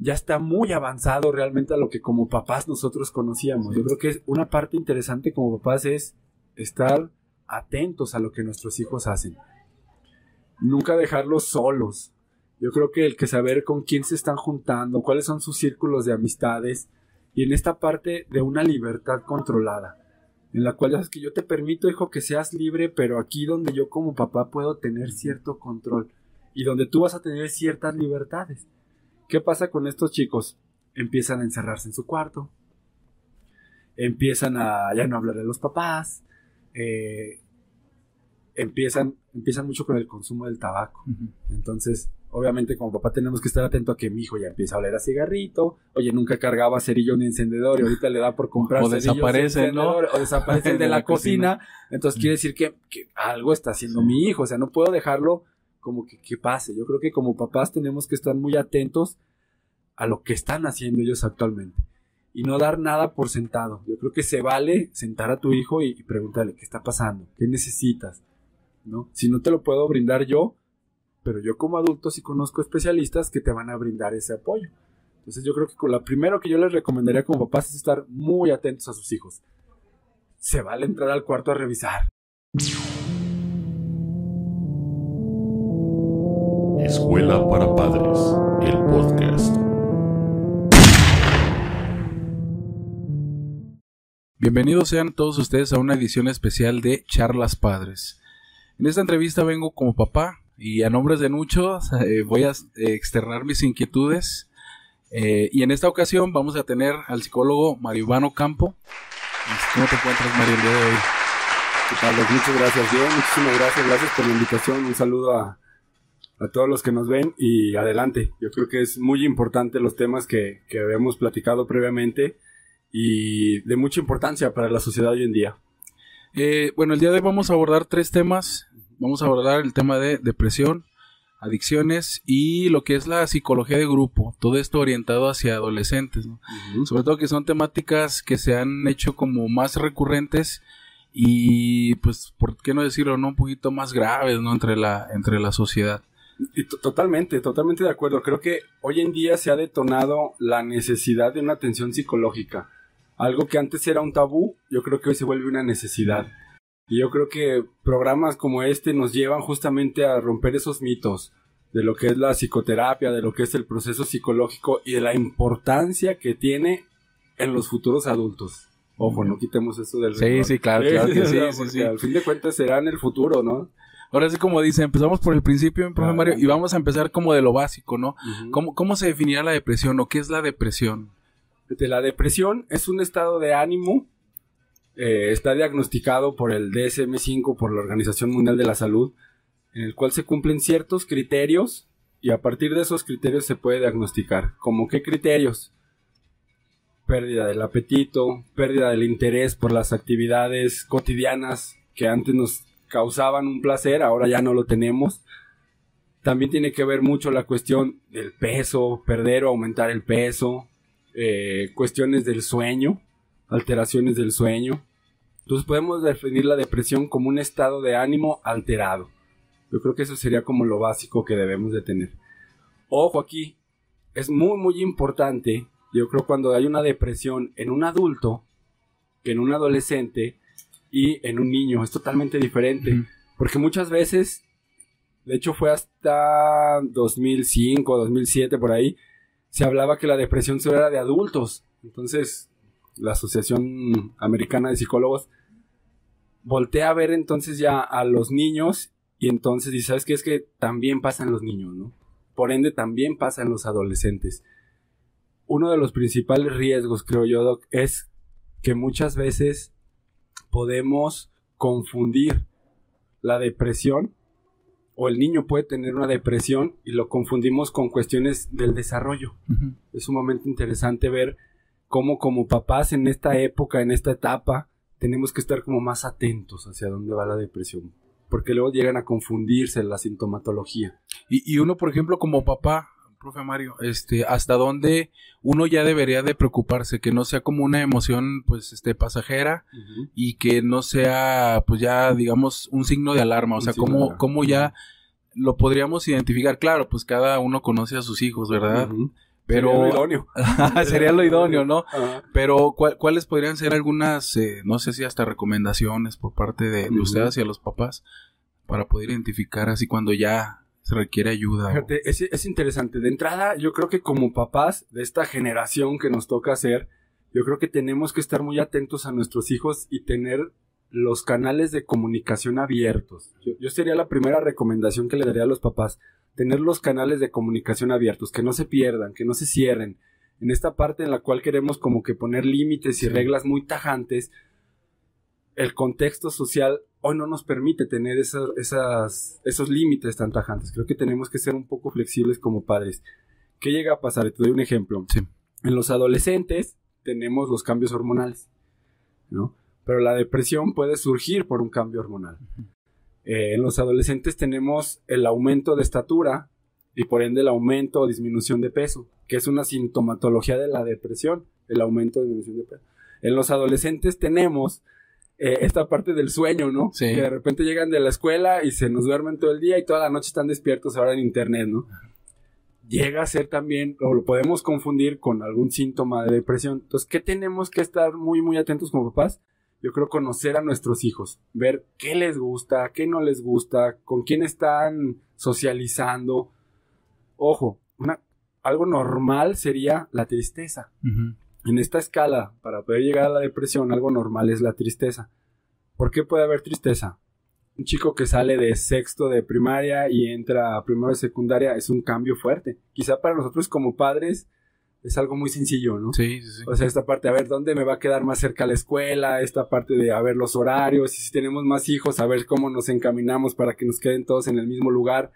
ya está muy avanzado realmente a lo que como papás nosotros conocíamos. Yo creo que una parte interesante como papás es estar atentos a lo que nuestros hijos hacen. Nunca dejarlos solos. Yo creo que el que saber con quién se están juntando, cuáles son sus círculos de amistades y en esta parte de una libertad controlada, en la cual es que yo te permito, hijo, que seas libre, pero aquí donde yo como papá puedo tener cierto control y donde tú vas a tener ciertas libertades. ¿Qué pasa con estos chicos? Empiezan a encerrarse en su cuarto, empiezan a ya no hablar de los papás, eh, empiezan, empiezan mucho con el consumo del tabaco. Entonces, obviamente como papá tenemos que estar atento a que mi hijo ya empieza a oler a cigarrito, oye, nunca cargaba cerillo ni encendedor y ahorita le da por comprar o desaparece, ¿no? O desaparece el de, la, cocina. Entonces quiere decir que, algo está haciendo mi hijo, o sea, no puedo dejarlo como que, que pase. Yo creo que como papás tenemos que estar muy atentos a lo que están haciendo ellos actualmente y no dar nada por sentado. Yo creo que se vale sentar a tu hijo y, preguntarle qué está pasando, qué necesitas, ¿no? Si no te lo puedo brindar yo, pero yo como adulto sí conozco especialistas que te van a brindar ese apoyo. Entonces yo creo que con lo primero que yo les recomendaría como papás es estar muy atentos a sus hijos. Se vale entrar al cuarto a revisar. Escuela para Padres, el podcast. Bienvenidos sean todos ustedes a una edición especial de Charlas Padres. En esta entrevista vengo como papá y a nombres de muchos eh, voy a eh, externar mis inquietudes. Eh, y en esta ocasión vamos a tener al psicólogo Mario Ivano Campo. ¿Cómo te encuentras, Mario, el día de hoy? ¿Qué tal? Muchas gracias. Bien, muchísimas gracias. Gracias por la invitación. Un saludo a, a todos los que nos ven y adelante. Yo creo que es muy importante los temas que, que habíamos platicado previamente y de mucha importancia para la sociedad hoy en día. Eh, bueno, el día de hoy vamos a abordar tres temas. Vamos a abordar el tema de depresión, adicciones y lo que es la psicología de grupo. Todo esto orientado hacia adolescentes, Sobre todo que son temáticas que se han hecho como más recurrentes y pues, ¿por qué no decirlo, no? Un poquito más graves, ¿no? Entre la, entre la sociedad. Totalmente, totalmente de acuerdo. Creo que hoy en día se ha detonado la necesidad de una atención psicológica. Algo que antes era un tabú, yo creo que hoy se vuelve una necesidad. Y yo creo que programas como este nos llevan justamente a romper esos mitos de lo que es la psicoterapia, de lo que es el proceso psicológico y de la importancia que tiene en los futuros adultos. Ojo, no quitemos eso del... Sí, sí, claro, claro que sí, sí, sí. Al fin de cuentas será en el futuro, ¿no? Ahora sí, como dice, empezamos por el principio, profe Mario, y vamos a empezar como de lo básico, ¿no? ¿Cómo, se definirá la depresión o qué es la depresión? La depresión es un estado de ánimo, eh, está diagnosticado por el DSM-5, por la Organización Mundial de la Salud, en el cual se cumplen ciertos criterios y a partir de esos criterios se puede diagnosticar. ¿Cómo qué criterios? Pérdida del apetito, pérdida del interés por las actividades cotidianas que antes nos causaban un placer, ahora ya no lo tenemos. También tiene que ver mucho la cuestión del peso, perder o aumentar el peso, eh, cuestiones del sueño, alteraciones del sueño. Entonces podemos definir la depresión como un estado de ánimo alterado. Yo creo que eso sería como lo básico que debemos de tener. Ojo aquí, es muy muy importante, yo creo cuando hay una depresión en un adulto, que en un adolescente, y en un niño. Es totalmente diferente. Porque muchas veces, de hecho fue hasta 2005, 2007 por ahí, se hablaba que la depresión solo era de adultos. Entonces, la Asociación Americana de Psicólogos voltea a ver entonces ya a los niños y entonces dice, ¿sabes qué? Es que también pasan los niños, ¿no? Por ende, también pasan los adolescentes. Uno de los principales riesgos, creo yo, Doc, es que muchas veces podemos confundir la depresión o el niño puede tener una depresión y lo confundimos con cuestiones del desarrollo. Es un momento interesante ver cómo como papás en esta época, en esta etapa, tenemos que estar como más atentos hacia dónde va la depresión. Porque luego llegan a confundirse la sintomatología. Y, y uno, por ejemplo, como papá, profe Mario, este, hasta dónde uno ya debería de preocuparse, que no sea como una emoción, pues, este, pasajera y que no sea, pues, ya, digamos, un signo de alarma, o sea, cómo, cómo ya lo podríamos identificar, claro, pues cada uno conoce a sus hijos, ¿verdad? Pero Sería lo idóneo. sería lo idóneo, ¿no? Ajá. Pero ¿cuál- ¿cuáles podrían ser algunas, eh, no sé si hasta recomendaciones por parte de, de ustedes hacia los papás para poder identificar así cuando ya se requiere ayuda? o- Fíjate, es, es interesante. De entrada, yo creo que como papás de esta generación que nos toca ser, yo creo que tenemos que estar muy atentos a nuestros hijos y tener los canales de comunicación abiertos. Yo, yo sería la primera recomendación que le daría a los papás, tener los canales de comunicación abiertos, que no se pierdan, que no se cierren. En esta parte en la cual queremos como que poner límites y reglas muy tajantes, el contexto social hoy no nos permite tener esas, esas, esos límites tan tajantes. Creo que tenemos que ser un poco flexibles como padres. ¿Qué llega a pasar? Te doy un ejemplo. Sí. En los adolescentes tenemos los cambios hormonales, ¿no? Pero la depresión puede surgir por un cambio hormonal. Eh, en los adolescentes tenemos el aumento de estatura y por ende el aumento o disminución de peso, que es una sintomatología de la depresión, el aumento o disminución de peso. En los adolescentes tenemos eh, esta parte del sueño, ¿no? Sí. Que de repente llegan de la escuela y se nos duermen todo el día y toda la noche están despiertos ahora en internet, ¿no? Llega a ser también, o lo podemos confundir con algún síntoma de depresión. Entonces, ¿qué tenemos que estar muy, muy atentos como papás? Yo creo conocer a nuestros hijos, ver qué les gusta, qué no les gusta, con quién están socializando. Ojo, una, algo normal sería la tristeza. Ujú. En esta escala, para poder llegar a la depresión, algo normal es la tristeza. ¿Por qué puede haber tristeza? Un chico que sale de sexto de primaria y entra a primero de secundaria es un cambio fuerte. Quizá para nosotros como padres es algo muy sencillo, ¿no? Sí, sí, sí. O sea, esta parte, a ver, ¿dónde me va a quedar más cerca la escuela? Esta parte de, a ver, los horarios, y si tenemos más hijos, a ver cómo nos encaminamos para que nos queden todos en el mismo lugar.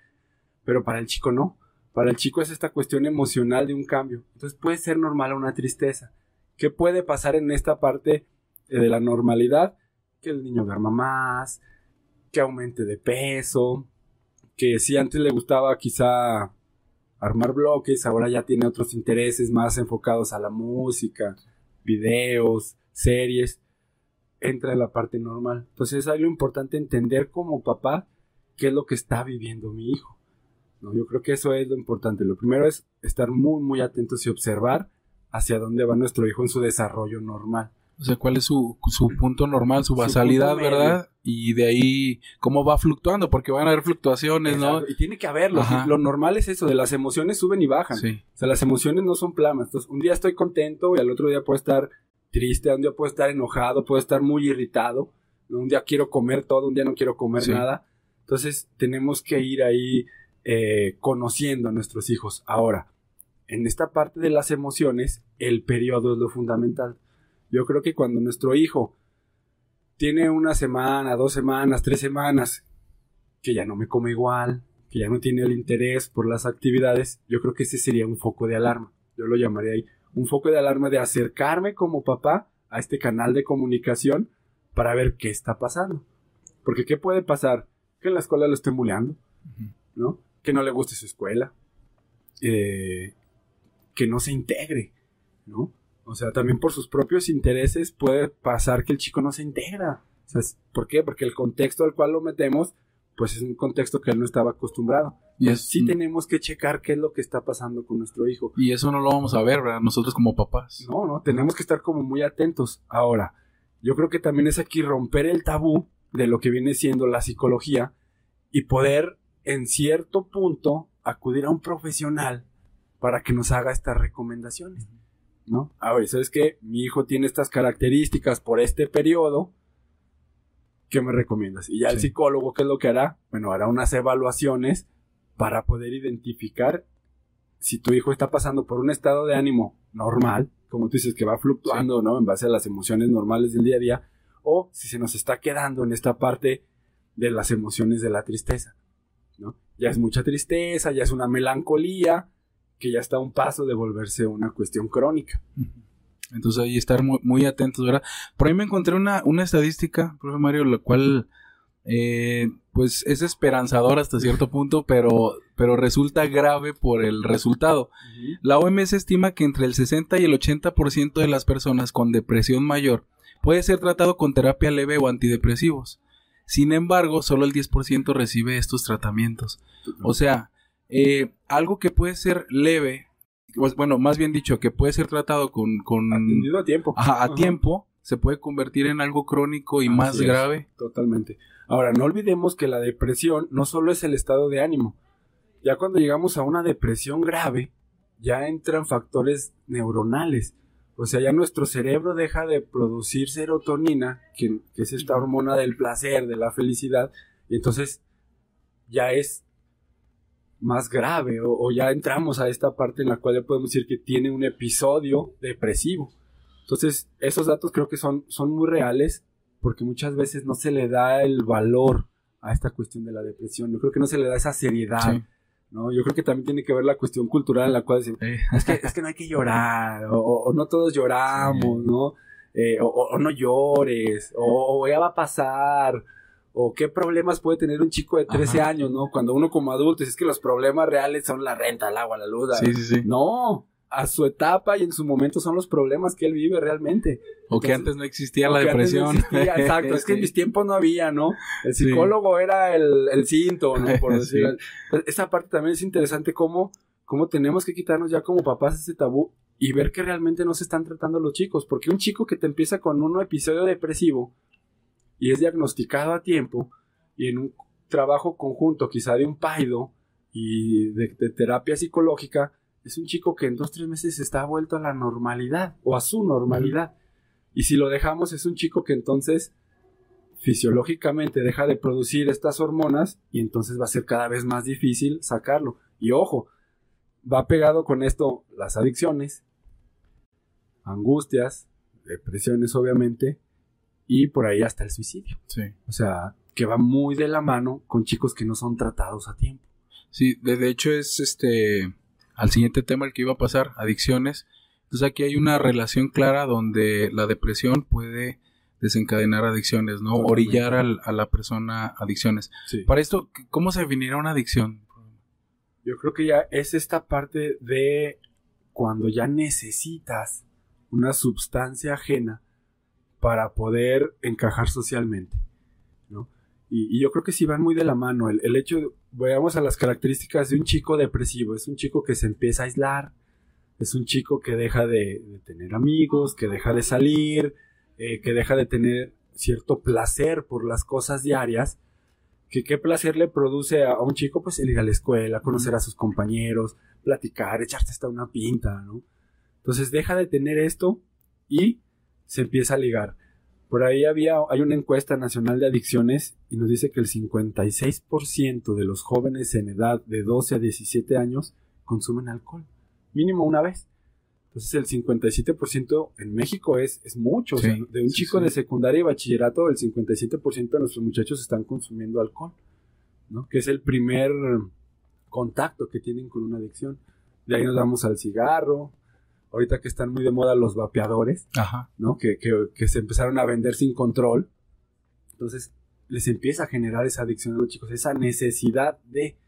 Pero para el chico no. Para el chico es esta cuestión emocional de un cambio. Entonces puede ser normal una tristeza. ¿Qué puede pasar en esta parte eh, de la normalidad? Que el niño duerma más, que aumente de peso, que si antes le gustaba quizá armar bloques, ahora ya tiene otros intereses más enfocados a la música, videos, series, entra en la parte normal. Entonces es algo importante entender como papá qué es lo que está viviendo mi hijo. ¿No? Yo creo que eso es lo importante. Lo primero es estar muy, muy atentos y observar hacia dónde va nuestro hijo en su desarrollo normal. O sea, cuál es su, su punto normal, su basalidad. ¿verdad? Y de ahí cómo va fluctuando, porque van a haber fluctuaciones, ¿no? Y tiene que haberlo. Ajá. Lo normal es eso, de las emociones suben y bajan. Sí. O sea, las emociones no son planas. Entonces, un día estoy contento y al otro día puedo estar triste, un día puedo estar enojado, puedo estar muy irritado. Un día quiero comer todo, un día no quiero comer Sí. nada. Entonces, tenemos que ir ahí eh, conociendo a nuestros hijos. Ahora, en esta parte de las emociones, el periodo es lo fundamental. Yo creo que cuando nuestro hijo tiene una semana, dos semanas, tres semanas, que ya no me come igual, que ya no tiene el interés por las actividades, yo creo que ese sería un foco de alarma. Yo lo llamaría ahí un foco de alarma de acercarme como papá a este canal de comunicación para ver qué está pasando. Porque ¿qué puede pasar? Que en la escuela lo estén bulleando. ¿no? Que no le guste su escuela, eh, que no se integre, ¿no? O sea, también por sus propios intereses puede pasar que el chico no se integra. O sea, es- ¿Por qué? Porque el contexto al cual lo metemos, pues es un contexto que él no estaba acostumbrado. Y, Pues es- sí tenemos que checar qué es lo que está pasando con nuestro hijo. y eso no lo vamos a ver, ¿verdad? Nosotros como papás. No, no, tenemos que estar como muy atentos. Ahora, yo creo que también es aquí romper el tabú de lo que viene siendo la psicología y poder, en cierto punto, acudir a un profesional para que nos haga estas recomendaciones. ¿No? A ver, ¿sabes qué? Mi hijo tiene estas características por este periodo. ¿Qué me recomiendas? Y ya el psicólogo, ¿qué es lo que hará? Bueno, hará unas evaluaciones para poder identificar si tu hijo está pasando por un estado de ánimo normal, como tú dices, que va fluctuando, ¿no? En base a las emociones normales del día a día, o si se nos está quedando en esta parte de las emociones de la tristeza, ¿no? Ya es mucha tristeza, ya es una melancolía, que ya está a un paso de volverse una cuestión crónica. Entonces ahí estar muy, muy atentos, ¿verdad? Por ahí me encontré una, una estadística, profe Mario, la cual eh, pues es esperanzadora hasta cierto punto, pero, pero resulta grave por el resultado. La OMS estima que entre el 60 y el 80% de las personas con depresión mayor puede ser tratado con terapia leve o antidepresivos. Sin embargo, solo el 10% recibe estos tratamientos. O sea, eh, algo que puede ser leve, pues, bueno, más bien dicho, que puede ser tratado con... con Atendido a tiempo. A Ajá. tiempo, se puede convertir en algo crónico y Así más es. grave. Totalmente. Ahora, no olvidemos que la depresión no solo es el estado de ánimo. Ya cuando llegamos a una depresión grave, ya entran factores neuronales. O sea, ya nuestro cerebro deja de producir serotonina, que, es esta hormona del placer, de la felicidad, y entonces ya es más grave, o, ya entramos a esta parte en la cual ya podemos decir que tiene un episodio depresivo. Entonces, esos datos creo que son, son muy reales porque muchas veces no se le da el valor a esta cuestión de la depresión. Yo creo que no se le da esa seriedad. ¿No? Yo creo que también tiene que ver la cuestión cultural en la cual decimos, Eh, es que, es que no hay que llorar, o, o- no todos lloramos, Sí. ¿no? Eh, o, no llores, o, o ya va a pasar, o qué problemas puede tener un chico de 13 Ajá. años, ¿no? Cuando uno como adulto, es que los problemas reales son la renta, el agua, la luz. sí, sí, sí. No, a su etapa y en su momento son los problemas que él vive realmente. O que antes no existía la no depresión. existía, exacto, es que en Sí. mis tiempos no había, ¿no? El Sí. psicólogo era el, el cinto, ¿no? Por Sí. decirlo. Entonces, Esa parte también es interesante cómo, cómo tenemos que quitarnos ya como papás ese tabú y ver que realmente no se están tratando los chicos. Porque un chico que te empieza con un episodio depresivo y es diagnosticado a tiempo y en un trabajo conjunto quizá de un paido y de, de terapia psicológica, es un chico que en dos, tres meses está vuelto a la normalidad o a su normalidad. Y si lo dejamos, es un chico que entonces fisiológicamente deja de producir estas hormonas y entonces va a ser cada vez más difícil sacarlo. Y ojo, va pegado con esto las adicciones, angustias, depresiones obviamente, y por ahí hasta el suicidio. Sí. O sea, que va muy de la mano con chicos que no son tratados a tiempo. Sí, de, de hecho es este al siguiente tema el que iba a pasar, adicciones. Entonces aquí hay una relación clara donde la depresión puede desencadenar adicciones, ¿no? Orillar al- a la persona adicciones. Para esto, ¿cómo se definirá una adicción? Yo creo que ya es esta parte de cuando ya necesitas una sustancia ajena para poder encajar socialmente, ¿no? Y, y yo creo que sí van muy de la mano. El, el hecho, de- veamos a las características de un chico depresivo. Es un chico que se empieza a aislar, es un chico que deja de, de tener amigos, que deja de salir, eh, que deja de tener cierto placer por las cosas diarias. Que qué placer le produce a, a un chico, pues el ir a la escuela, conocer a sus compañeros, platicar, echarse hasta una pinta, ¿no? Entonces deja de tener esto y se empieza a ligar. Por ahí había, hay una encuesta nacional de adicciones y nos dice que el 56% de los jóvenes en edad de 12 a 17 años consumen alcohol, mínimo una vez. Entonces el 57% en México es, es mucho. o sea, de un sí, chico sí. de secundaria y bachillerato, el 57% de nuestros muchachos están consumiendo alcohol, ¿no? Que es el primer contacto que tienen con una adicción. De ahí nos vamos al cigarro. Ahorita que están muy de moda los vapeadores, Ajá. ¿no? Que, que- que se empezaron a vender sin control. Entonces, les empieza a generar esa adicción a los chicos, esa necesidad de.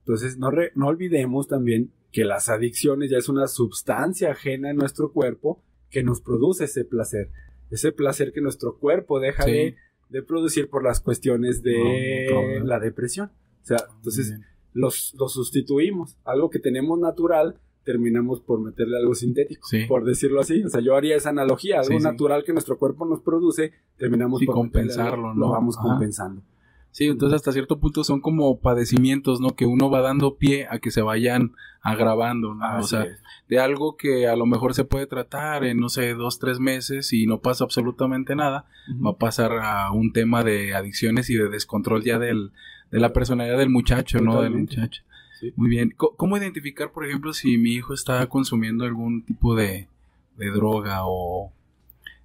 Entonces, no, re- no olvidemos también que las adicciones ya es una sustancia ajena en nuestro cuerpo que nos produce ese placer. Ese placer que nuestro cuerpo deja Sí. de, de producir por las cuestiones de No, la depresión. O sea, entonces los, los sustituimos. Algo que tenemos natural, terminamos por meterle algo sintético, Sí. por decirlo así. O sea, yo haría esa analogía, algo Sí, sí. natural que nuestro cuerpo nos produce, terminamos por compensarlo, algo, ¿no? Lo vamos Ajá. compensando. Sí, entonces hasta cierto punto son como padecimientos, ¿no? Que uno va dando pie a que se vayan agravando, ¿no? o sea, es. de algo que a lo mejor se puede tratar en, no sé, dos, tres meses y no pasa absolutamente nada, va a pasar a un tema de adicciones y de descontrol ya del, de la personalidad del muchacho, ¿no? Del muchacho. Sí. Muy bien. ¿Cómo identificar, por ejemplo, si mi hijo está consumiendo algún tipo de, de droga o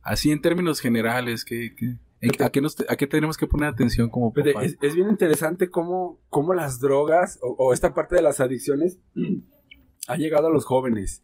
así en términos generales? ¿qué, qué- a, qué nos, ¿A qué tenemos que poner atención como papás? es, es bien interesante cómo, cómo las drogas o, o esta parte de las adicciones ha llegado a los jóvenes.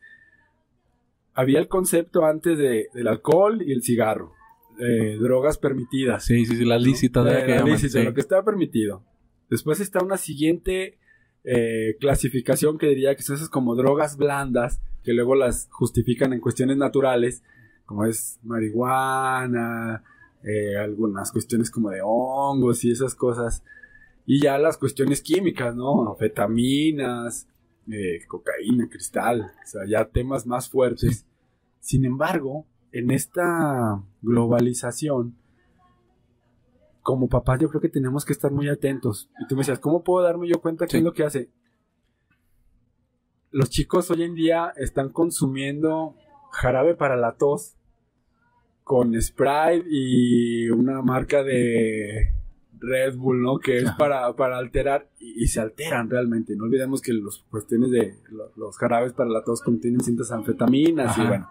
Había el concepto antes de, del alcohol y el cigarro, eh, drogas permitidas. Sí, sí, sí, las lícitas. ¿no? ¿verdad? Eh, que la llaman, lícita, sí. lo que está permitido. Después está una siguiente eh, clasificación que diría que son esas como drogas blandas, que luego las justifican en cuestiones naturales, como es marihuana, eh, algunas cuestiones como de hongos y esas cosas. Y ya las cuestiones químicas, ¿no? Anfetaminas, eh, cocaína, cristal, o sea, ya temas más fuertes. Sin embargo, en esta globalización, como papás yo creo que tenemos que estar muy atentos. Y tú me decías, ¿cómo puedo darme yo cuenta qué es lo que hace? Los chicos hoy en día están consumiendo jarabe para la tos con Sprite y una marca de Red Bull, ¿no? Que es para, para alterar y, se alteran realmente. No olvidemos que los cuestiones de los, jarabes para la tos contienen cintas anfetaminas y bueno.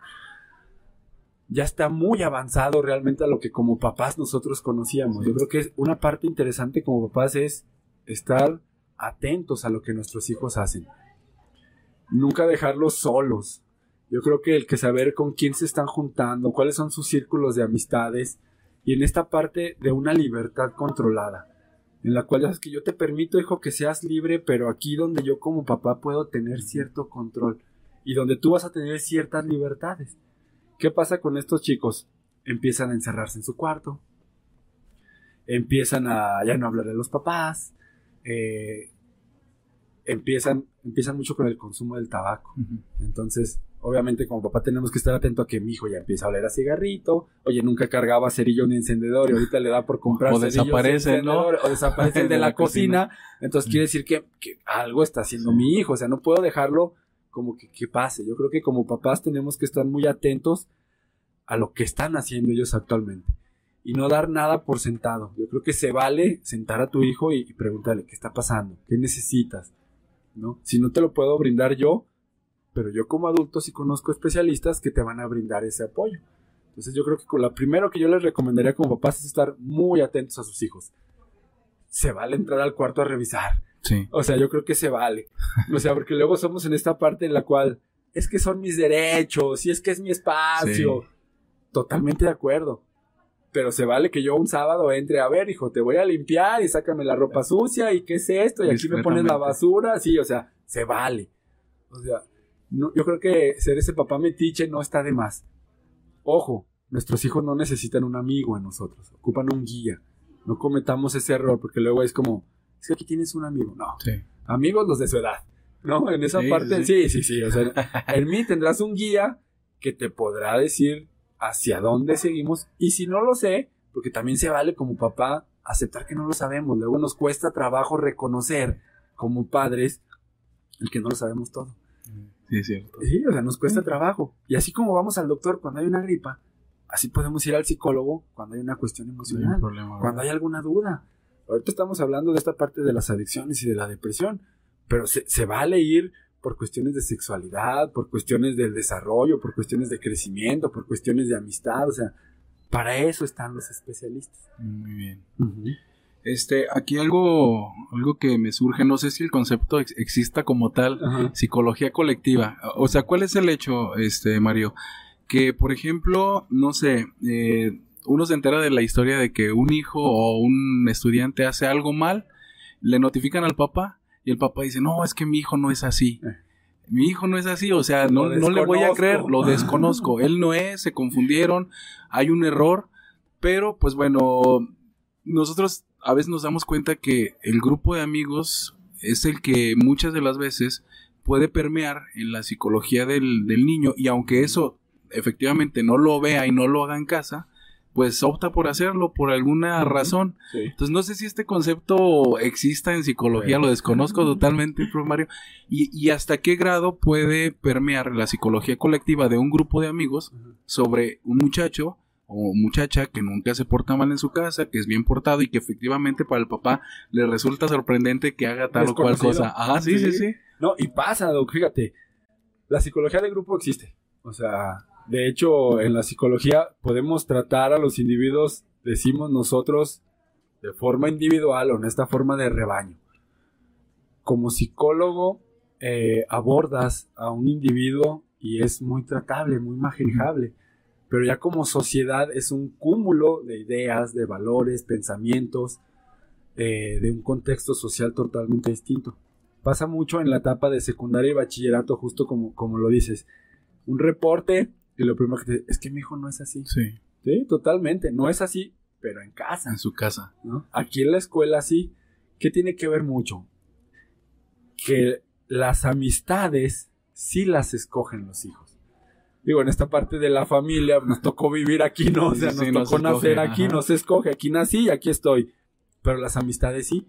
Ya está muy avanzado realmente a lo que como papás nosotros conocíamos. Yo creo que una parte interesante como papás es estar atentos a lo que nuestros hijos hacen. Nunca dejarlos solos. Yo creo que el que saber con quién se están juntando, cuáles son sus círculos de amistades, y en esta parte de una libertad controlada, en la cual es que yo te permito, hijo, que seas libre, pero aquí donde yo como papá puedo tener cierto control y donde tú vas a tener ciertas libertades. ¿Qué pasa con estos chicos? Empiezan a encerrarse en su cuarto, empiezan a ya no hablar de los papás, eh, empiezan, empiezan mucho con el consumo del tabaco. Entonces, obviamente como papá tenemos que estar atento a que mi hijo ya empieza a oler a cigarrito, oye, nunca cargaba cerillo ni encendedor y ahorita le da por comprar o desaparece, ¿no? O desaparece de, la, cocina. Entonces quiere decir que, algo está haciendo mi hijo, o sea, no puedo dejarlo como que, que pase. Yo creo que como papás tenemos que estar muy atentos a lo que están haciendo ellos actualmente y no dar nada por sentado. Yo creo que se vale sentar a tu hijo y, y preguntarle qué está pasando, qué necesitas, ¿no? Si no te lo puedo brindar yo, pero yo como adulto sí conozco especialistas que te van a brindar ese apoyo. Entonces yo creo que con lo primero que yo les recomendaría como papás es estar muy atentos a sus hijos. Se vale entrar al cuarto a revisar. Sí. O sea, yo creo que se vale. O sea, porque luego somos en esta parte en la cual es que son mis derechos y es que es mi espacio. Totalmente de acuerdo. Pero se vale que yo un sábado entre a ver, hijo, te voy a limpiar y sácame la ropa sucia y qué es esto y aquí me pones la basura. Sí, o sea, se vale. O sea, yo creo que ser ese papá metiche no está de más. Ojo, nuestros hijos no necesitan un amigo en nosotros, ocupan un guía. No cometamos ese error porque luego es como, es que aquí tienes un amigo. No, amigos los de su edad. ¿No? En esa parte, sí. sí, sí, O sea, en mí tendrás un guía que te podrá decir hacia dónde seguimos. Y si no lo sé, porque también se vale como papá aceptar que no lo sabemos. Luego nos cuesta trabajo reconocer como padres el que no lo sabemos todo. Sí, es cierto. Sí, o sea, nos cuesta trabajo. Y así como vamos al doctor cuando hay una gripa, así podemos ir al psicólogo cuando hay una cuestión emocional, cuando hay alguna duda. Ahorita estamos hablando de esta parte de las adicciones y de la depresión, pero se, se vale ir por cuestiones de sexualidad, por cuestiones del desarrollo, por cuestiones de crecimiento, por cuestiones de amistad, o sea, para eso están los especialistas. Muy bien. Este, aquí algo, algo que me surge, no sé si el concepto exista como tal, psicología colectiva. O sea, ¿cuál es el hecho, este, Mario? Que, por ejemplo, no sé, eh, uno se entera de la historia de que un hijo o un estudiante hace algo mal, le notifican al papá y el papá dice, no, es que mi hijo no es así. Eh. Mi hijo no es así, o sea, no, no le voy a creer, lo desconozco. Él no es, se confundieron, hay un error, pero pues bueno, nosotros a veces nos damos cuenta que el grupo de amigos es el que muchas de las veces puede permear en la psicología del, niño y aunque eso efectivamente no lo vea y no lo haga en casa, pues opta por hacerlo por alguna razón. Entonces no sé si este concepto exista en psicología, lo desconozco totalmente, profe Mario, y, y, hasta qué grado puede permear la psicología colectiva de un grupo de amigos sobre un muchacho o muchacha que nunca se porta mal en su casa, que es bien portado y que efectivamente para el papá le resulta sorprendente que haga tal o cual cosa. Ah, sí, sí, sí, No, y pasa, Doc, fíjate, la psicología de grupo existe. O sea, de hecho, en la psicología podemos tratar a los individuos, decimos nosotros, de forma individual o en esta forma de rebaño. Como psicólogo, eh, abordas a un individuo y es muy tratable, muy manejable pero ya como sociedad es un cúmulo de ideas, de valores, pensamientos, eh, de un contexto social totalmente distinto. Pasa mucho en la etapa de secundaria y bachillerato, justo como, como lo dices. Un reporte y lo primero que te es que mi hijo no es así. Sí. Sí, totalmente. No es así, pero en casa. En su casa. ¿no? Aquí en la escuela sí. ¿Qué tiene que ver mucho? Que las amistades sí las escogen los hijos. Digo, en esta parte de la familia nos tocó vivir aquí, ¿no? O sea, Sí, nos sí, tocó nacer escoge, aquí, ajá. no se escoge, aquí nací y aquí estoy. Pero las amistades sí.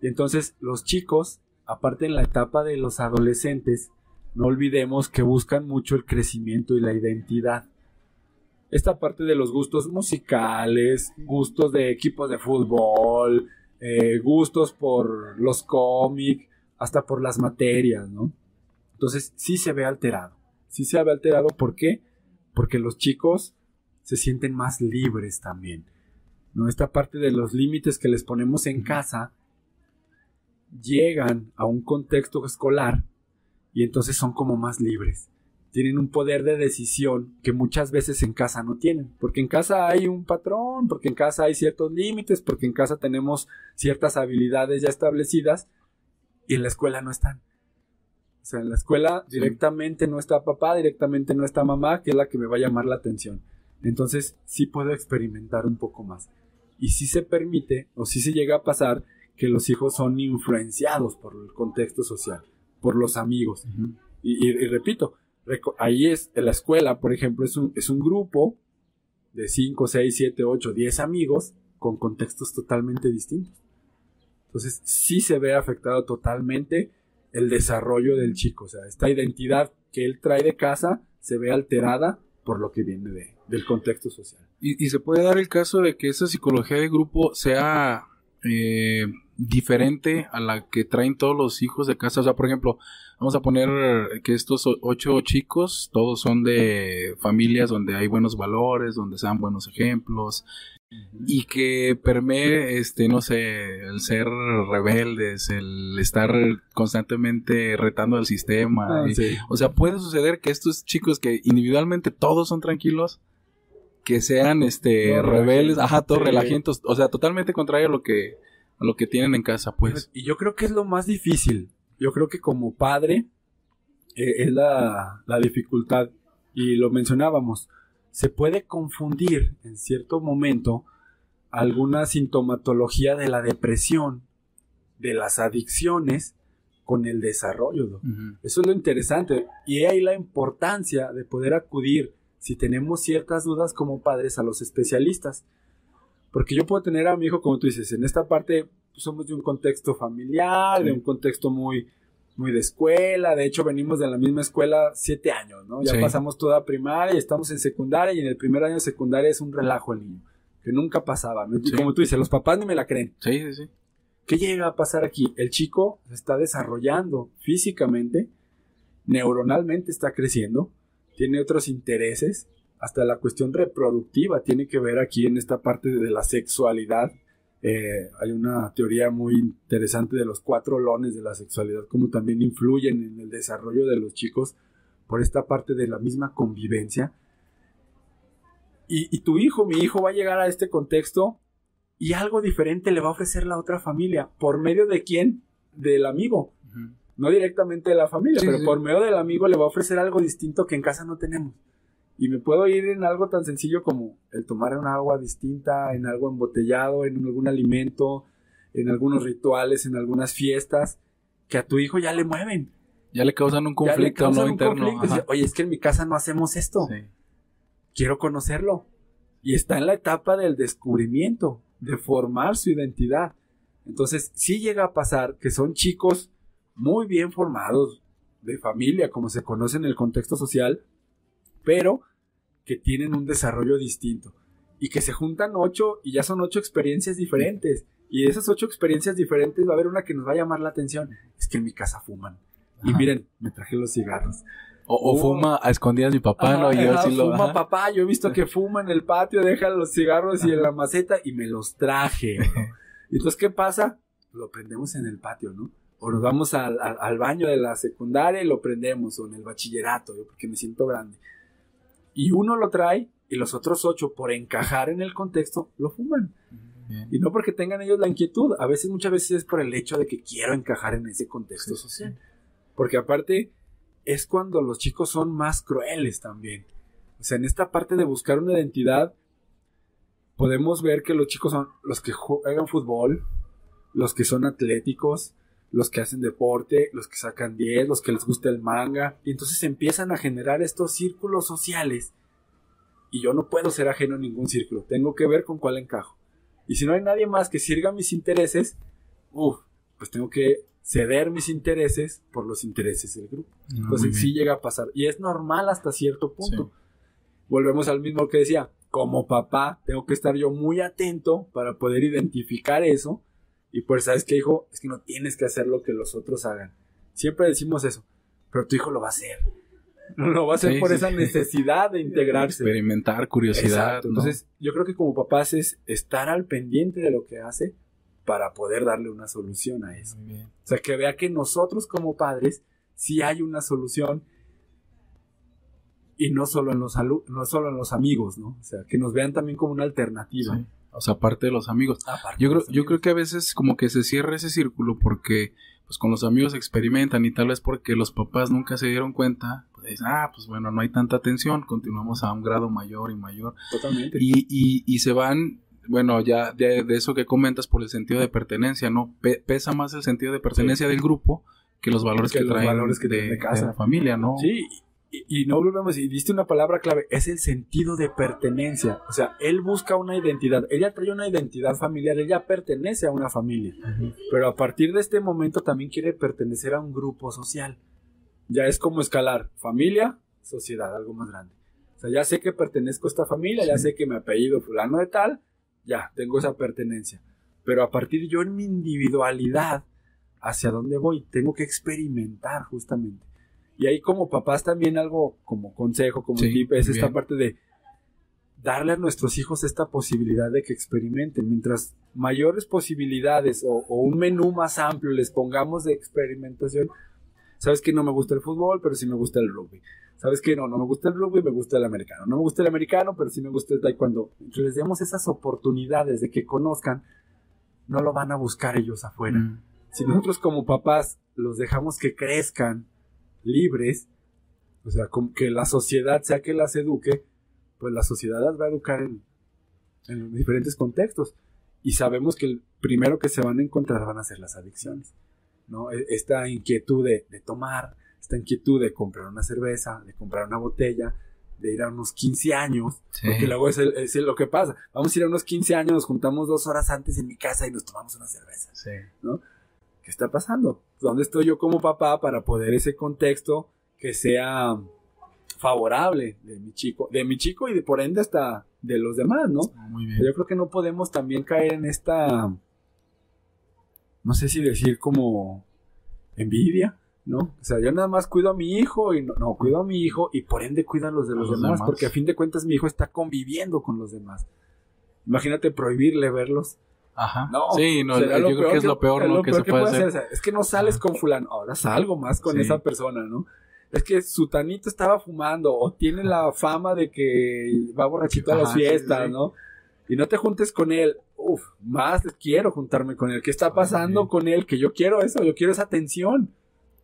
Y entonces los chicos, aparte en la etapa de los adolescentes, no olvidemos que buscan mucho el crecimiento y la identidad. Esta parte de los gustos musicales, gustos de equipos de fútbol, eh, gustos por los cómics, hasta por las materias, ¿no? Entonces sí se ve alterado. Sí se ve alterado, ¿por qué? Porque los chicos se sienten más libres también. ¿no? Esta parte de los límites que les ponemos en casa llegan a un contexto escolar y entonces son como más libres. Tienen un poder de decisión que muchas veces en casa no tienen. Porque en casa hay un patrón, porque en casa hay ciertos límites, porque en casa tenemos ciertas habilidades ya establecidas y en la escuela no están. O sea, en la escuela directamente no está papá, directamente no está mamá, que es la que me va a llamar la atención. Entonces sí puedo experimentar un poco más. Y sí se permite, o sí se llega a pasar, que los hijos son influenciados por el contexto social, por los amigos. Y, y- y repito, ahí es, en la escuela, por ejemplo, es un, es un grupo de 5, 6, 7, 8, 10 amigos con contextos totalmente distintos. Entonces, sí se ve afectado totalmente el desarrollo del chico. O sea, esta identidad que él trae de casa se ve alterada por lo que viene de- del contexto social. Y, y se puede dar el caso de que esa psicología de grupo sea eh, diferente a la que traen todos los hijos de casa. O sea, por ejemplo, vamos a poner que estos ocho chicos, todos son de familias donde hay buenos valores, donde se dan buenos ejemplos, y que permee, este, no sé, el ser rebeldes, el estar constantemente retando al sistema. Ah, y- sí. o sea, puede suceder que estos chicos que individualmente todos son tranquilos, que sean este rebeldes, ajá, todos Sí. relajientos, o sea, totalmente contrario a lo que a lo que tienen en casa, pues. Y yo creo que es lo más difícil. Yo creo que como padre eh, es la, la dificultad. Y lo mencionábamos. Se puede confundir en cierto momento alguna sintomatología de la depresión, de las adicciones, con el desarrollo. Eso es lo interesante. Y ahí la importancia de poder acudir, si tenemos ciertas dudas como padres, a los especialistas. Porque yo puedo tener a mi hijo, como tú dices, en esta parte pues, somos de un contexto familiar, Sí. de un contexto muy, muy de escuela. De hecho, venimos de la misma escuela siete años, ¿no? Ya Sí. pasamos toda primaria y estamos en secundaria y en el primer año de secundaria es un relajo el niño, que nunca pasaba. Sí. como tú dices, los papás ni me la creen. Sí, sí, sí. ¿Qué llega a pasar aquí? El chico se está desarrollando físicamente, neuronalmente está creciendo, tiene otros intereses, hasta la cuestión reproductiva tiene que ver aquí en esta parte de la sexualidad. Eh, hay una teoría muy interesante de los cuatro lones de la sexualidad, como también influyen en el desarrollo de los chicos por esta parte de la misma convivencia. Y, y tu hijo, mi hijo, va a llegar a este contexto y algo diferente le va a ofrecer la otra familia. ¿Por medio de quién? Del amigo. No directamente de la familia, Sí, pero sí. por medio del amigo le va a ofrecer algo distinto que en casa no tenemos. Y me puedo ir en algo tan sencillo como el tomar un agua distinta, en algo embotellado, en algún alimento, en algunos rituales, en algunas fiestas, que a tu hijo ya le mueven. Ya le causan un Ya le conflicto causan no un interno. conflicto. ajá. Dice, Oye, es que en mi casa no hacemos esto Sí. quiero conocerlo. Y está en la etapa del descubrimiento, de formar su identidad. Entonces, sí llega a pasar que son chicos muy bien formados, de familia, como se conoce en el contexto social, pero que tienen un desarrollo distinto. Y que se juntan ocho y ya son ocho experiencias diferentes. Y de esas ocho experiencias diferentes va a haber una que nos va a llamar la atención. Es que en mi casa fuman. Y miren, me traje los cigarros. O, o Oh. fuma a escondidas mi papá, ¿no? Ajá, Y yo ajá, sí lo. fuma papá, yo he visto que fuma en el patio, deja los cigarros y en la maceta y me los traje. Y entonces, ¿qué pasa? Lo prendemos en el patio, ¿no? O nos vamos al, al- al baño de la secundaria y lo prendemos, o en el bachillerato, porque me siento grande. Y uno lo trae y los otros ocho, por encajar en el contexto, lo fuman. Bien. Y no porque tengan ellos la inquietud, a veces, muchas veces es por el hecho de que quiero encajar en ese contexto social. Porque aparte es cuando los chicos son más crueles también. O sea, en esta parte de buscar una identidad, podemos ver que los chicos son los que juegan fútbol, los que son atléticos, los que hacen deporte, los que sacan 10, los que les gusta el manga, y entonces empiezan a generar estos círculos sociales. Y yo no puedo ser ajeno a ningún círculo, tengo que ver con cuál encajo. Y si no hay nadie más que sirva mis intereses, uff, pues tengo que ceder mis intereses por los intereses del grupo. Ah, Entonces sí llega a pasar. Y es normal hasta cierto punto. Volvemos al mismo que decía. Como papá, tengo que estar yo muy atento para poder identificar eso. Y pues, ¿sabes qué, hijo? Es que no tienes que hacer lo que los otros hagan. Siempre decimos eso. Pero tu hijo lo va a hacer. Lo va a hacer Sí, por sí. esa necesidad de integrarse. Experimentar, curiosidad. Exacto. ¿no? Entonces, yo creo que como papás es estar al pendiente de lo que hace para poder darle una solución a eso. Muy bien. O sea, que vea que nosotros como padres sí hay una solución y no solo en los no solo en los amigos, ¿no? O sea, que nos vean también como una alternativa. Sí. O sea, aparte de los amigos. Aparte Yo creo, yo creo que a veces como que se cierra ese círculo porque pues con los amigos experimentan y tal vez porque los papás nunca se dieron cuenta, pues ah, pues bueno, no hay tanta atención, continuamos a un grado mayor y mayor. totalmente. Y, y, y se van, bueno, ya de, de eso que comentas por el sentido de pertenencia, ¿no? Pe- pesa más el sentido de pertenencia del grupo que los valores Que que, los traen valores que de, de casa. de la familia, ¿no? Sí, y, y no volvemos, y diste una palabra clave, es el sentido de pertenencia. O sea, él busca una identidad, ella trae una identidad familiar, ella pertenece a una familia. Ujú. Pero a partir de este momento también quiere pertenecer a un grupo social. Ya es como escalar familia, sociedad, algo más grande. O sea, ya sé que pertenezco a esta familia, ya sé que mi apellido fulano de tal, ya tengo esa pertenencia. Pero a partir yo en mi individualidad, hacia dónde voy, tengo que experimentar justamente. Y ahí como papás también algo como consejo, como Sí, tip, es esta bien. parte de darle a nuestros hijos esta posibilidad de que experimenten. Mientras mayores posibilidades o, o un menú más amplio les pongamos de experimentación, sabes que no me gusta el fútbol, pero sí me gusta el rugby. Sabes que no, no me gusta el rugby, me gusta el americano. No me gusta el americano, pero sí me gusta el taekwondo. Entre les demos esas oportunidades de que conozcan, no lo van a buscar ellos afuera. Mm. Si nosotros como papás los dejamos que crezcan libres, o sea, como que la sociedad sea que las eduque, pues la sociedad las va a educar en, en diferentes contextos. Y sabemos que el primero que se van a encontrar van a ser las adicciones. ¿no? E- Esta inquietud de, de tomar, esta inquietud de comprar una cerveza, de comprar una botella, de ir a unos 15 años, Sí. porque luego es, el- es el- lo que pasa. Vamos a ir a unos 15 años, nos juntamos dos horas antes en mi casa y nos tomamos una cerveza. Sí. ¿Qué está pasando? ¿Dónde estoy yo como papá para poder ese contexto que sea favorable de mi chico, de mi chico y de por ende hasta de los demás, ¿no? Muy bien. Yo creo que no podemos también caer en esta, no sé si decir como envidia, ¿no? O sea, yo nada más cuido a mi hijo y no, no, cuido a mi hijo y por ende cuido a los de los, los demás, demás. porque a fin de cuentas mi hijo está conviviendo con los demás. Imagínate prohibirle verlos. Ajá. No, sí, no, yo creo que es lo peor, ¿no? que se puede hacer. Es que no sales con fulano, ahora salgo más con Sí. esa persona, ¿no? Es que su tanito estaba fumando o tiene la fama de que va borrachito a las fiestas, sí. ¿no? Y no te juntes con él. Uf, más quiero juntarme con él. ¿Qué está pasando con él? Que yo quiero eso, yo quiero esa atención.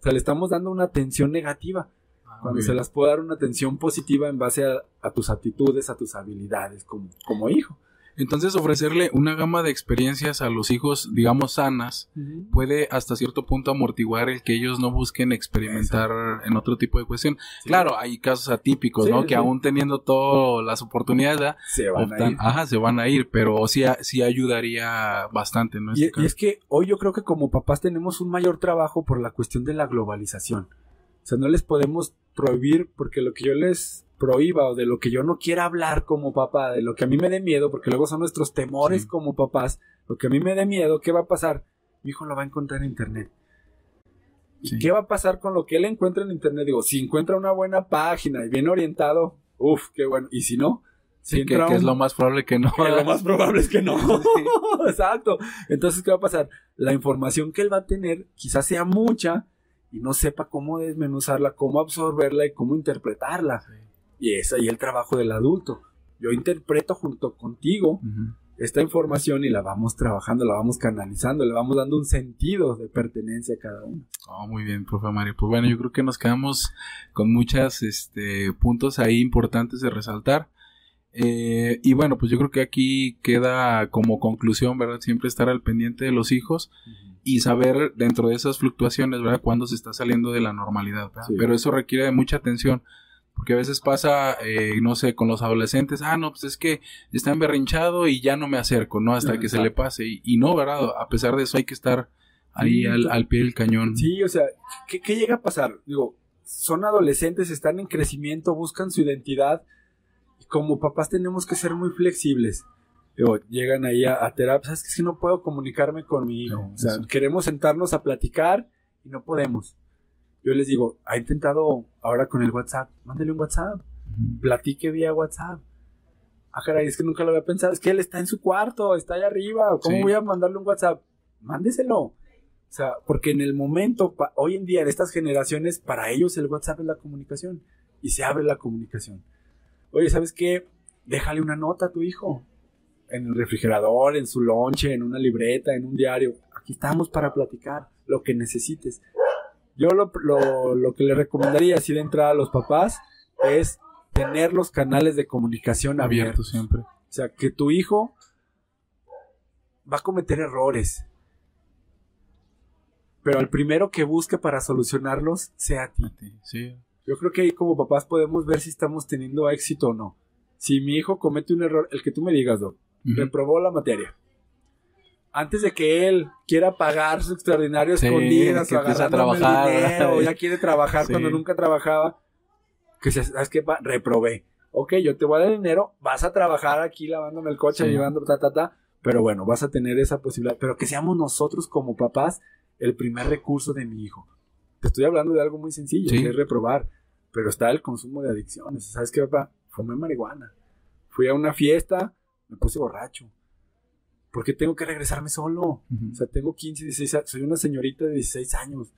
O sea, le estamos dando una atención negativa. Ah, Cuando se las puedo dar una atención positiva en base a, a tus actitudes, a tus habilidades como, como hijo. Entonces, ofrecerle una gama de experiencias a los hijos, digamos, sanas, puede hasta cierto punto amortiguar el que ellos no busquen experimentar en otro tipo de cuestión. Sí. Claro, hay casos atípicos, Sí, ¿no? sí, Que aún teniendo todas las oportunidades. Se van a ir. ajá, se van a ir, pero sí, sí ayudaría bastante, ¿no? Y, este y es que hoy yo creo que como papás tenemos un mayor trabajo por la cuestión de la globalización. O sea, no les podemos prohibir porque lo que yo les prohíba o de lo que yo no quiera hablar como papá, de lo que a mí me dé miedo, porque luego son nuestros temores Sí. como papás, lo que a mí me dé miedo, ¿qué va a pasar? Mi hijo lo va a encontrar en internet. ¿Y Sí. qué va a pasar con lo que él encuentra en internet? Digo, si encuentra una buena página y bien orientado, uff, qué bueno. Y si no, si Sí, que, es lo más probable que no. que lo más probable es que no. Exacto. Entonces, ¿qué va a pasar? La información que él va a tener quizás sea mucha y no sepa cómo desmenuzarla, cómo absorberla y cómo interpretarla. Sí. Y es ahí el trabajo del adulto. Yo interpreto junto contigo esta información y la vamos trabajando, la vamos canalizando, le vamos dando un sentido de pertenencia a cada uno. Oh, muy bien, profe Mario. Pues bueno, yo creo que nos quedamos con muchos este, puntos ahí importantes de resaltar. Eh, y bueno, pues yo creo que aquí queda como conclusión, ¿verdad? Siempre estar al pendiente de los hijos y saber dentro de esas fluctuaciones, ¿verdad? Cuándo se está saliendo de la normalidad. Pero eso requiere de mucha atención. Porque a veces pasa, eh, no sé, con los adolescentes, ah, no, pues es que está emberrinchado y ya no me acerco, ¿no? Hasta que se le pase. Y, y no, ¿verdad? A pesar de eso hay que estar ahí Sí, al, pie del cañón. Sí, o sea, ¿qué, qué llega a pasar? Digo, son adolescentes, están en crecimiento, buscan su identidad. Y como papás tenemos que ser muy flexibles. Digo, llegan ahí a, a terapia, ¿sabes qué? Es que no puedo comunicarme con mi hijo. O sea, eso. queremos sentarnos a platicar y no podemos. Yo les digo, ha intentado ahora con el WhatsApp, mándele un WhatsApp, platique vía WhatsApp. Ah, caray, es que nunca lo había pensado. Es que él está en su cuarto, está allá arriba. ¿Cómo Sí. voy a mandarle un WhatsApp? Mándeselo. O sea, porque en el momento, hoy en día, en estas generaciones, para ellos el WhatsApp es la comunicación. Y se abre la comunicación. Oye, ¿sabes qué? Déjale una nota a tu hijo. En el refrigerador, en su lonche, en una libreta, en un diario. Aquí estamos para platicar lo que necesites. Yo lo, lo- lo que le recomendaría, así de entrada a los papás, es tener los canales de comunicación Abierto abiertos. siempre. O sea, que tu hijo va a cometer errores. Pero al primero que busque para solucionarlos, sea a ti. Sí. Yo creo que ahí como papás podemos ver si estamos teniendo éxito o no. Si mi hijo comete un error, el que tú me digas, Doc, Ujú. reprobó la materia. Antes de que él quiera pagar su extraordinario Sí, escondidas que a agarrándome el trabajar, dinero, ya quiere trabajar Sí. cuando nunca trabajaba, que se, ¿sabes qué? Reprobé. Ok, yo te voy a dar dinero, vas a trabajar aquí lavándome el coche, Sí. llevando ta, ta, ta, pero bueno, vas a tener esa posibilidad. Pero que seamos nosotros como papás el primer recurso de mi hijo. Te estoy hablando de algo muy sencillo, que es reprobar, pero está el consumo de adicciones. ¿Sabes qué, papá? Fumé marihuana. Fui a una fiesta, me puse borracho. ¿Por qué tengo que regresarme solo? O sea, tengo 15, 16 años, soy una señorita de 16 años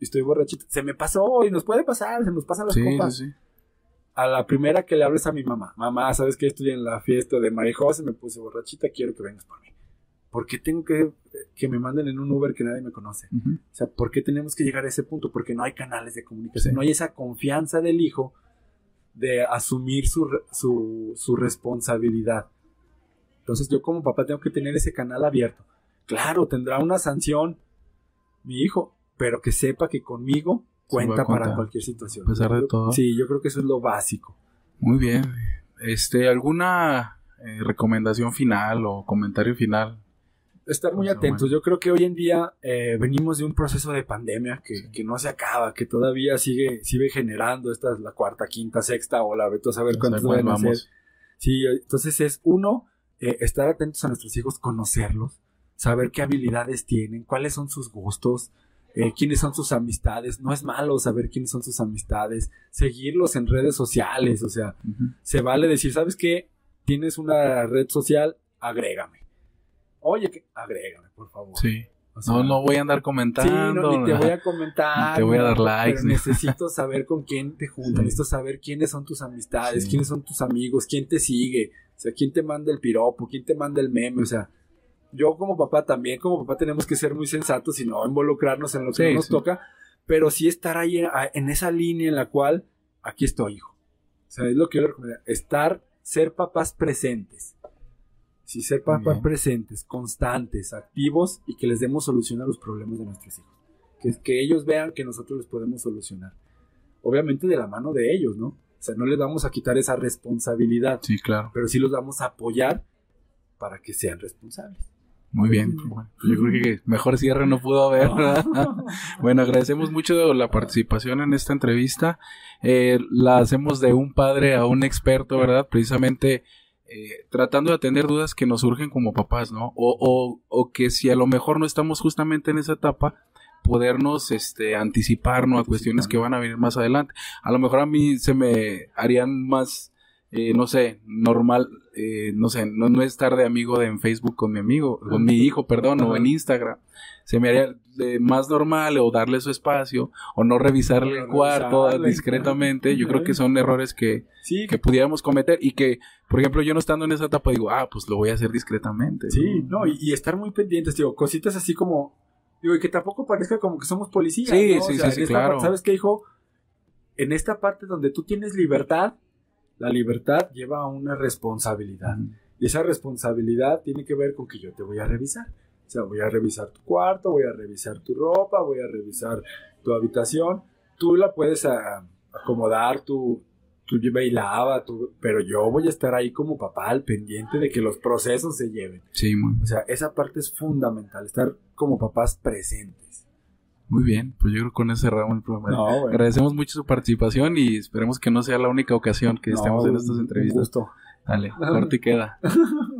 y estoy borrachita. Se me pasó y nos puede pasar, se nos pasan las Sí, copas. sí. A la primera que le hables a mi mamá, mamá, ¿sabes que estoy en la fiesta de María José? Me puse borrachita, quiero que vengas por mí. ¿Por qué tengo que que me manden en un Uber que nadie me conoce? O sea, ¿por qué tenemos que llegar a ese punto? Porque no hay canales de comunicación, Sí. no hay esa confianza del hijo de asumir su, su, su responsabilidad. Entonces yo como papá tengo que tener ese canal abierto. Claro, tendrá una sanción mi hijo, pero que sepa que conmigo cuenta para cualquier situación. a pesar de Yo- todo. Sí, yo creo que eso es lo básico. Muy bien. Este, ¿alguna eh, recomendación final o comentario final? Estar muy O sea, atentos. Yo creo que hoy en día eh, venimos de un proceso de pandemia que, que no se acaba, que todavía sigue, sigue generando. Esta es la cuarta, quinta, sexta ola, vete a saber cuántos cuándo van a ser. vamos. Sí, entonces es uno, eh, estar atentos a nuestros hijos, conocerlos, saber qué habilidades tienen, cuáles son sus gustos, eh, quiénes son sus amistades. No es malo saber quiénes son sus amistades, seguirlos en redes sociales, o sea, se vale decir, ¿sabes qué? Tienes una red social, agrégame. Oye, que- agrégame, por favor. Sí. O sea, No, no voy a andar Sí, comentando. no, ni te voy a comentar. Ni te voy a dar likes, Pero necesito saber con quién te juntas. Sí. Necesito saber quiénes son tus amistades, Sí. quiénes son tus amigos, quién te sigue. O sea, quién te manda el piropo, quién te manda el meme. O sea, yo como papá también, como papá tenemos que ser muy sensatos y no involucrarnos en lo que Sí, no nos sí. toca. Pero sí estar ahí en, esa línea en la cual aquí estoy, hijo. O sea, es lo que yo le recomendaría. Estar, ser papás presentes. Sí, ser papás bien. presentes, constantes, activos y que les demos solución a los problemas de nuestros hijos. Que, que ellos vean que nosotros les podemos solucionar. Obviamente de la mano de ellos, ¿no? O sea, no les vamos a quitar esa responsabilidad, Sí, claro. pero sí los vamos a apoyar para que sean responsables. Muy bien. Bueno, yo creo que mejor cierre no pudo haber. ¿verdad? Bueno, agradecemos mucho la participación en esta entrevista. Eh, la hacemos de un padre a un experto, ¿verdad? Precisamente eh, tratando de atender dudas que nos surgen como papás, ¿no? O, o, o que si a lo mejor no estamos justamente en esa etapa, podernos este, anticiparnos a cuestiones que van a venir más adelante. A lo mejor a mí se me harían más, eh, no sé, normal, eh, no sé, no, no estar de amigo de, en Facebook con mi amigo, con mi hijo, perdón, o en Instagram. Se me haría eh, más normal o darle su espacio o no revisarle No el cuarto revisarle. discretamente. Yo creo que son errores que, Sí, que pudiéramos cometer y que, por ejemplo, yo no estando en esa etapa digo, ah, pues lo voy a hacer discretamente. Sí, no, y, y estar muy pendientes, digo, cositas así como, digo, y que tampoco parezca como que somos policías. Sí, ¿no? O sí, sea, sí, claro. parte, ¿Sabes qué, hijo? En esta parte donde tú tienes libertad, la libertad lleva a una responsabilidad. Y esa responsabilidad tiene que ver con que yo te voy a revisar. O sea, voy a revisar tu cuarto, voy a revisar tu ropa, voy a revisar tu habitación. Tú la puedes a- acomodar, tú, tú lava, tú- pero yo voy a estar ahí como papá al pendiente de que los procesos se lleven. Sí, muy, O sea, esa parte es fundamental, estar como papás presentes. Muy bien. Pues yo creo que con eso cerramos el programa. No, bueno. Agradecemos mucho su participación y esperemos que no sea la única ocasión que No, estemos en estas un- un entrevistas. gusto. Dale, corte y queda.